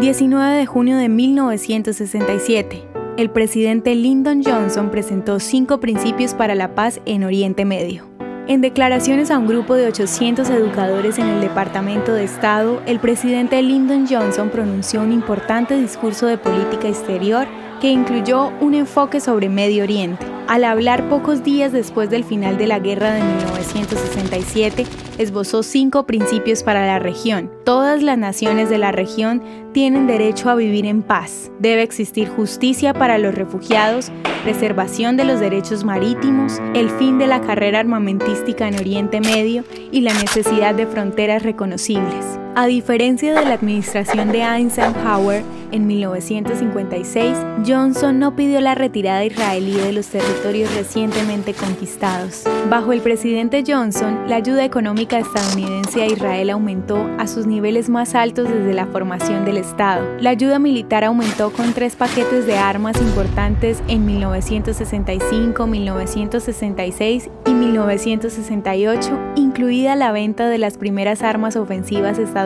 19 de junio de 1967. El presidente Lyndon Johnson presentó cinco principios para la paz en Oriente Medio. En declaraciones a un grupo de 800 educadores en el Departamento de Estado, el presidente Lyndon Johnson pronunció un importante discurso de política exterior que incluyó un enfoque sobre Medio Oriente. Al hablar pocos días después del final de la guerra de 1967, esbozó cinco principios para la región. Todas las naciones de la región tienen derecho a vivir en paz. Debe existir justicia para los refugiados, preservación de los derechos marítimos, el fin de la carrera armamentística en Oriente Medio y la necesidad de fronteras reconocibles. A diferencia de la administración de Eisenhower en 1956, Johnson no pidió la retirada israelí de los territorios recientemente conquistados. Bajo el presidente Johnson, la ayuda económica estadounidense a Israel aumentó a sus niveles más altos desde la formación del Estado. La ayuda militar aumentó con tres paquetes de armas importantes en 1965, 1966 y 1968, incluida la venta de las primeras armas ofensivas estadounidenses